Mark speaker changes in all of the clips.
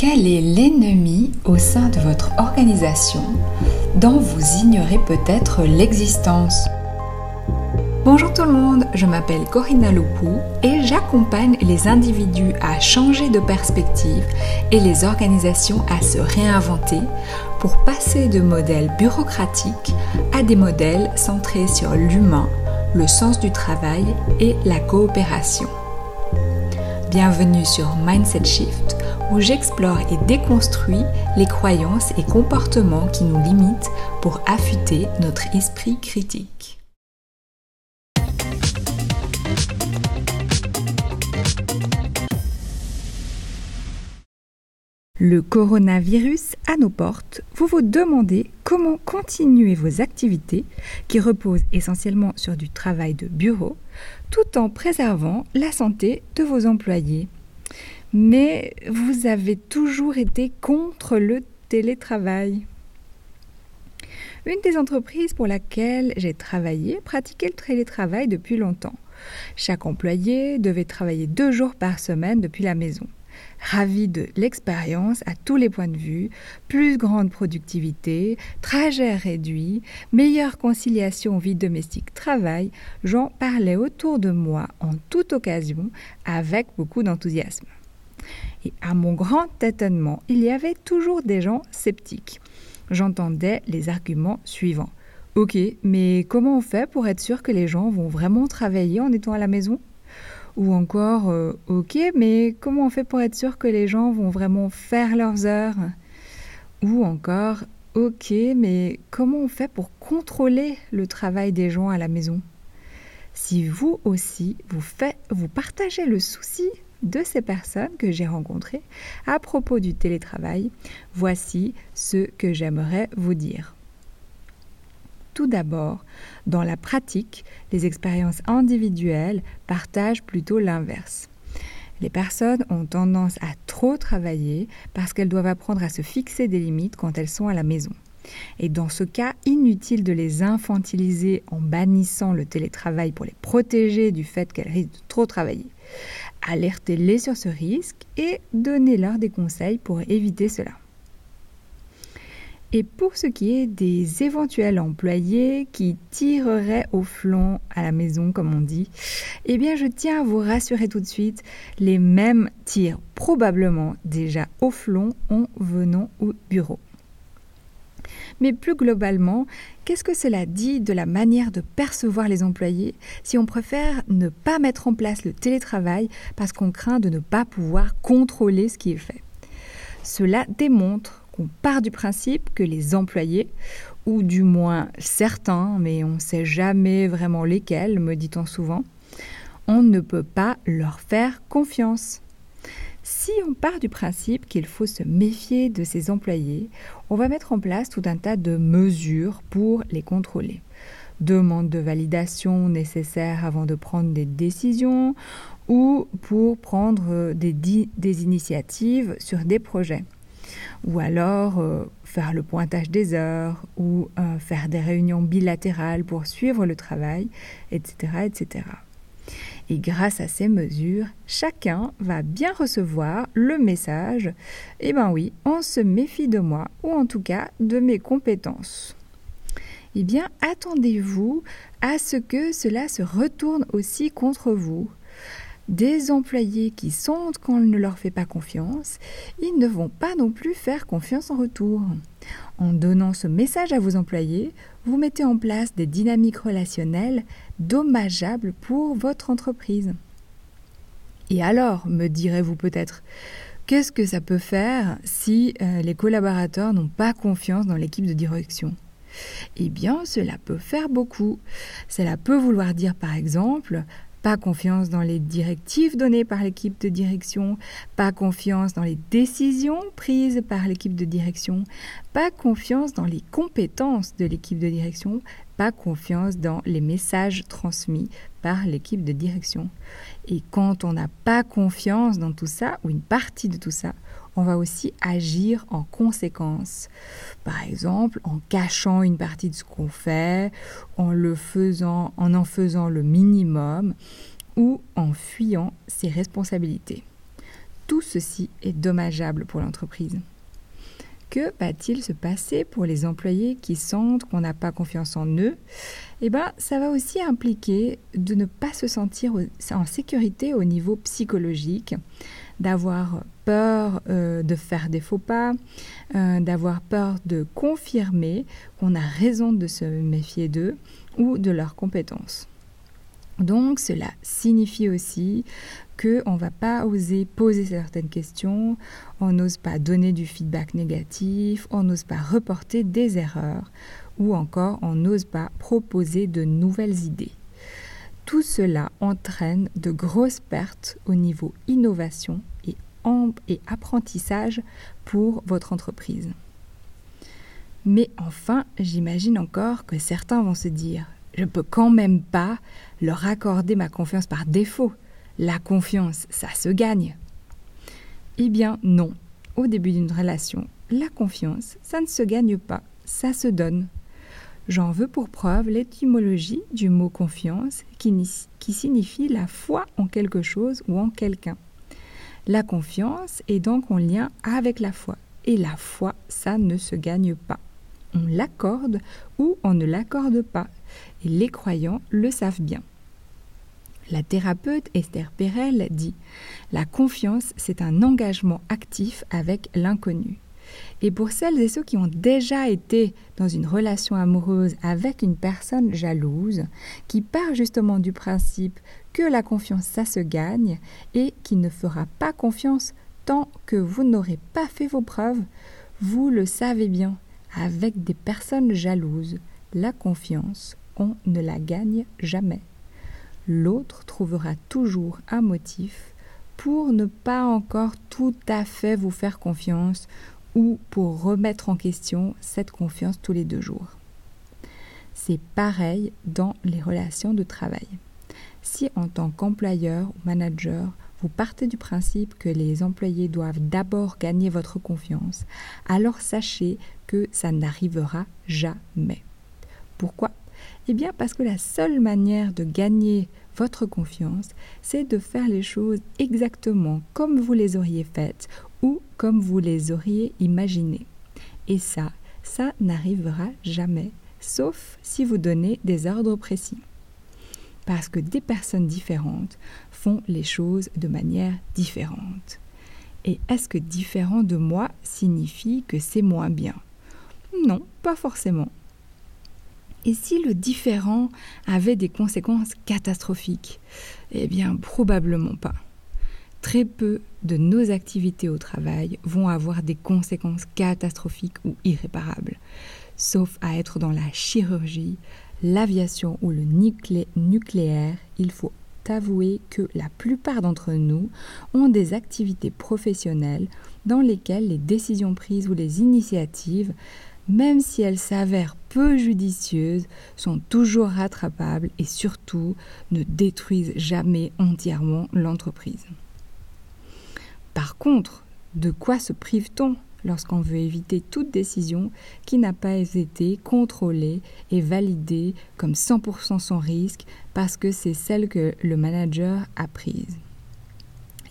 Speaker 1: Quel est l'ennemi au sein de votre organisation dont vous ignorez peut-être l'existence? Bonjour tout le monde, je m'appelle Corinna Loupou et j'accompagne les individus à changer de perspective et les organisations à se réinventer pour passer de modèles bureaucratiques à des modèles centrés sur l'humain, le sens du travail et la coopération. Bienvenue sur Mindset Shift où j'explore et déconstruis les croyances et comportements qui nous limitent pour affûter notre esprit critique. Le coronavirus à nos portes, vous vous demandez comment continuer vos activités qui reposent essentiellement sur du travail de bureau tout en préservant la santé de vos employés. Mais vous avez toujours été contre le télétravail. Une des entreprises pour laquelle j'ai travaillé pratiquait le télétravail depuis longtemps. Chaque employé devait travailler deux jours par semaine depuis la maison. Ravi de l'expérience à tous les points de vue, plus grande productivité, trajet réduit, meilleure conciliation vie domestique-travail, j'en parlais autour de moi en toute occasion avec beaucoup d'enthousiasme. Et à mon grand étonnement, il y avait toujours des gens sceptiques. J'entendais les arguments suivants. Ok, mais comment on fait pour être sûr que les gens vont vraiment travailler en étant à la maison? Ou encore, euh, ok, mais comment on fait pour être sûr que les gens vont vraiment faire leurs heures? Ou encore, ok, mais comment on fait pour contrôler le travail des gens à la maison? Si vous aussi, vous, vous partagez le souci de ces personnes que j'ai rencontrées à propos du télétravail, voici ce que j'aimerais vous dire. Tout d'abord, dans la pratique, les expériences individuelles partagent plutôt l'inverse. Les personnes ont tendance à trop travailler parce qu'elles doivent apprendre à se fixer des limites quand elles sont à la maison. Et dans ce cas, inutile de les infantiliser en bannissant le télétravail pour les protéger du fait qu'elles risquent de trop travailler. Alertez-les sur ce risque et donnez-leur des conseils pour éviter cela. Et pour ce qui est des éventuels employés qui tireraient au flanc à la maison, comme on dit, eh bien je tiens à vous rassurer tout de suite, les mêmes tirent probablement déjà au flanc en venant au bureau. Mais plus globalement, qu'est-ce que cela dit de la manière de percevoir les employés si on préfère ne pas mettre en place le télétravail parce qu'on craint de ne pas pouvoir contrôler ce qui est fait? Cela démontre on part du principe que les employés, ou du moins certains, mais on ne sait jamais vraiment lesquels, me dit-on souvent, on ne peut pas leur faire confiance. Si on part du principe qu'il faut se méfier de ces employés, on va mettre en place tout un tas de mesures pour les contrôler. Demande de validation nécessaire avant de prendre des décisions ou pour prendre des initiatives sur des projets ou alors euh, faire le pointage des heures, ou euh, faire des réunions bilatérales pour suivre le travail, etc., etc. Et grâce à ces mesures, chacun va bien recevoir le message Eh ben oui, on se méfie de moi, ou en tout cas de mes compétences. Eh bien, attendez-vous à ce que cela se retourne aussi contre vous des employés qui sentent qu'on ne leur fait pas confiance, ils ne vont pas non plus faire confiance en retour. En donnant ce message à vos employés, vous mettez en place des dynamiques relationnelles dommageables pour votre entreprise. Et alors, me direz-vous peut-être, qu'est-ce que ça peut faire si euh, les collaborateurs n'ont pas confiance dans l'équipe de direction? Eh bien, cela peut faire beaucoup. Cela peut vouloir dire, par exemple, pas confiance dans les directives données par l'équipe de direction, pas confiance dans les décisions prises par l'équipe de direction, pas confiance dans les compétences de l'équipe de direction, pas confiance dans les messages transmis par l'équipe de direction. Et quand on n'a pas confiance dans tout ça, ou une partie de tout ça, on va aussi agir en conséquence. Par exemple, en cachant une partie de ce qu'on fait, en le faisant, en en faisant le minimum ou en fuyant ses responsabilités. Tout ceci est dommageable pour l'entreprise. Que va-t-il se passer pour les employés qui sentent qu'on n'a pas confiance en eux? Eh bien, ça va aussi impliquer de ne pas se sentir en sécurité au niveau psychologique, d'avoir peur euh, de faire des faux pas, euh, d'avoir peur de confirmer qu'on a raison de se méfier d'eux ou de leurs compétences. Donc cela signifie aussi qu'on ne va pas oser poser certaines questions, on n'ose pas donner du feedback négatif, on n'ose pas reporter des erreurs ou encore on n'ose pas proposer de nouvelles idées. Tout cela entraîne de grosses pertes au niveau innovation et, apprentissage pour votre entreprise. Mais enfin, j'imagine encore que certains vont se dire je ne peux quand même pas leur accorder ma confiance par défaut. La confiance, ça se gagne. Eh bien non, au début d'une relation, la confiance, ça ne se gagne pas, ça se donne. J'en veux pour preuve l'étymologie du mot confiance qui, signifie la foi en quelque chose ou en quelqu'un. La confiance est donc en lien avec la foi. Et la foi, ça ne se gagne pas. On l'accorde ou on ne l'accorde pas et les croyants le savent bien. La thérapeute Esther Perel dit La confiance, c'est un engagement actif avec l'inconnu. Et pour celles et ceux qui ont déjà été dans une relation amoureuse avec une personne jalouse, qui part justement du principe que la confiance, ça se gagne, et qui ne fera pas confiance tant que vous n'aurez pas fait vos preuves, vous le savez bien, avec des personnes jalouses, la confiance on ne la gagne jamais. L'autre trouvera toujours un motif pour ne pas encore tout à fait vous faire confiance ou pour remettre en question cette confiance tous les deux jours. C'est pareil dans les relations de travail. Si en tant qu'employeur ou manager, vous partez du principe que les employés doivent d'abord gagner votre confiance, alors sachez que ça n'arrivera jamais. Pourquoi? Eh bien parce que la seule manière de gagner votre confiance, c'est de faire les choses exactement comme vous les auriez faites ou comme vous les auriez imaginées. Et ça, ça n'arrivera jamais, sauf si vous donnez des ordres précis. Parce que des personnes différentes font les choses de manière différente. Et est-ce que différent de moi signifie que c'est moins bien? Non, pas forcément. Et si le différent avait des conséquences catastrophiques? Eh bien, probablement pas. Très peu de nos activités au travail vont avoir des conséquences catastrophiques ou irréparables, sauf à être dans la chirurgie, l'aviation ou le nucléaire, il faut avouer que la plupart d'entre nous ont des activités professionnelles dans lesquelles les décisions prises ou les initiatives même si elles s'avèrent peu judicieuses, sont toujours rattrapables et surtout ne détruisent jamais entièrement l'entreprise. Par contre, de quoi se prive-t-on lorsqu'on veut éviter toute décision qui n'a pas été contrôlée et validée comme 100% sans risque parce que c'est celle que le manager a prise?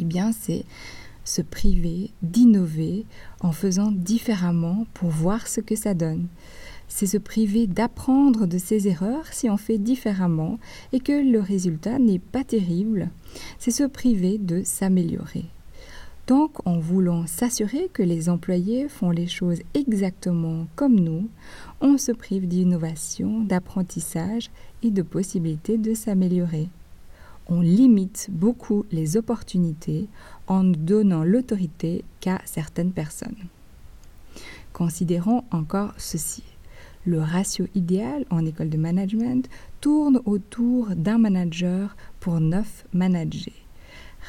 Speaker 1: Eh bien, c'est se priver d'innover en faisant différemment pour voir ce que ça donne. C'est se priver d'apprendre de ses erreurs si on fait différemment et que le résultat n'est pas terrible. C'est se priver de s'améliorer. Donc, en voulant s'assurer que les employés font les choses exactement comme nous, on se prive d'innovation, d'apprentissage et de possibilités de s'améliorer on limite beaucoup les opportunités en donnant l'autorité qu'à certaines personnes. Considérons encore ceci. Le ratio idéal en école de management tourne autour d'un manager pour neuf managers.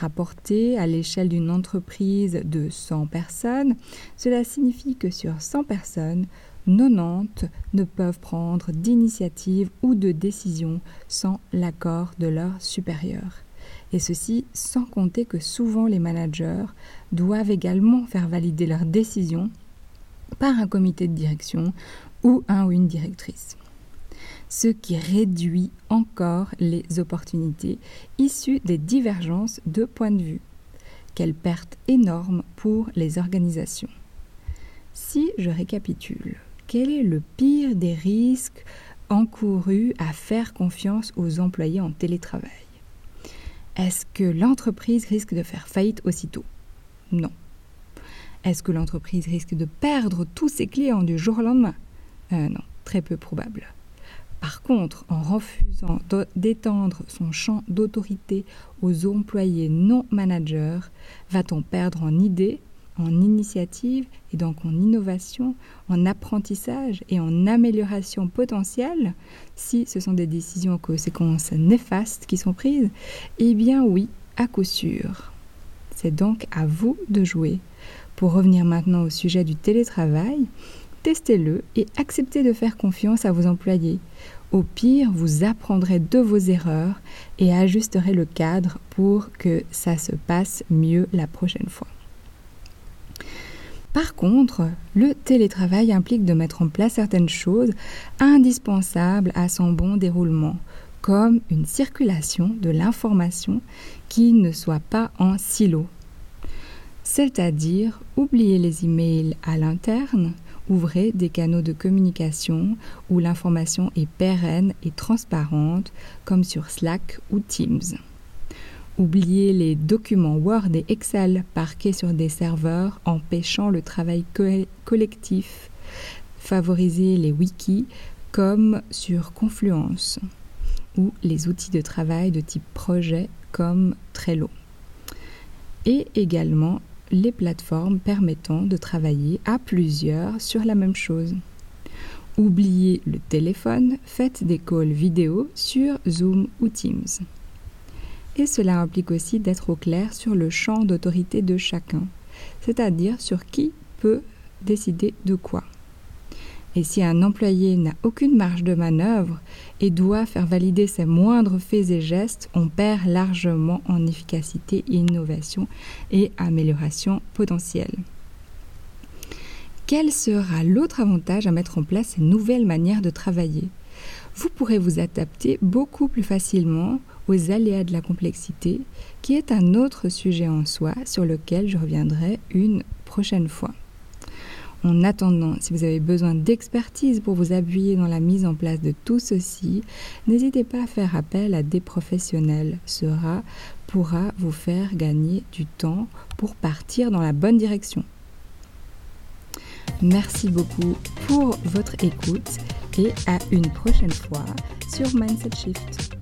Speaker 1: Rapporté à l'échelle d'une entreprise de 100 personnes, cela signifie que sur 100 personnes, 90 ne peuvent prendre d'initiative ou de décision sans l'accord de leurs supérieurs. Et ceci sans compter que souvent les managers doivent également faire valider leurs décisions par un comité de direction ou un ou une directrice. Ce qui réduit encore les opportunités issues des divergences de points de vue. quelle perte énorme pour les organisations. Si je récapitule, quel est le pire des risques encourus à faire confiance aux employés en télétravail? Est-ce que l'entreprise risque de faire faillite aussitôt? Non. Est-ce que l'entreprise risque de perdre tous ses clients du jour au lendemain? Euh, Non, très peu probable. Par contre, en refusant d'étendre son champ d'autorité aux employés non managers, va-t-on perdre en idées, en initiative et donc en innovation, en apprentissage et en amélioration potentielle? Si ce sont des décisions aux conséquences néfastes qui sont prises Eh bien oui, à coup sûr. C'est donc à vous de jouer. Pour revenir maintenant au sujet du télétravail, testez-le et acceptez de faire confiance à vos employés. Au pire, vous apprendrez de vos erreurs et ajusterez le cadre pour que ça se passe mieux la prochaine fois. Par contre, le télétravail implique de mettre en place certaines choses indispensables à son bon déroulement, comme une circulation de l'information qui ne soit pas en silo. C'est-à-dire oublier les emails à l'interne, ouvrez des canaux de communication où l'information est pérenne et transparente, comme sur Slack ou Teams. Oubliez les documents Word et Excel parqués sur des serveurs, empêchant le travail collectif. Favorisez les wikis comme sur Confluence ou les outils de travail de type projet comme Trello. Et également les plateformes permettant de travailler à plusieurs sur la même chose. Oubliez le téléphone, faites des calls vidéo sur Zoom ou Teams. Et cela implique aussi d'être au clair sur le champ d'autorité de chacun, c'est-à-dire sur qui peut décider de quoi. Et si un employé n'a aucune marge de manœuvre et doit faire valider ses moindres faits et gestes, on perd largement en efficacité, innovation et amélioration potentielle. Quel sera l'autre avantage à mettre en place ces nouvelles manières de travailler? Vous pourrez vous adapter beaucoup plus facilement aux aléas de la complexité, qui est un autre sujet en soi sur lequel je reviendrai une prochaine fois. En attendant, si vous avez besoin d'expertise pour vous appuyer dans la mise en place de tout ceci, n'hésitez pas à faire appel à des professionnels. Cela pourra vous faire gagner du temps pour partir dans la bonne direction. Merci beaucoup pour votre écoute et à une prochaine fois sur Mindset Shift.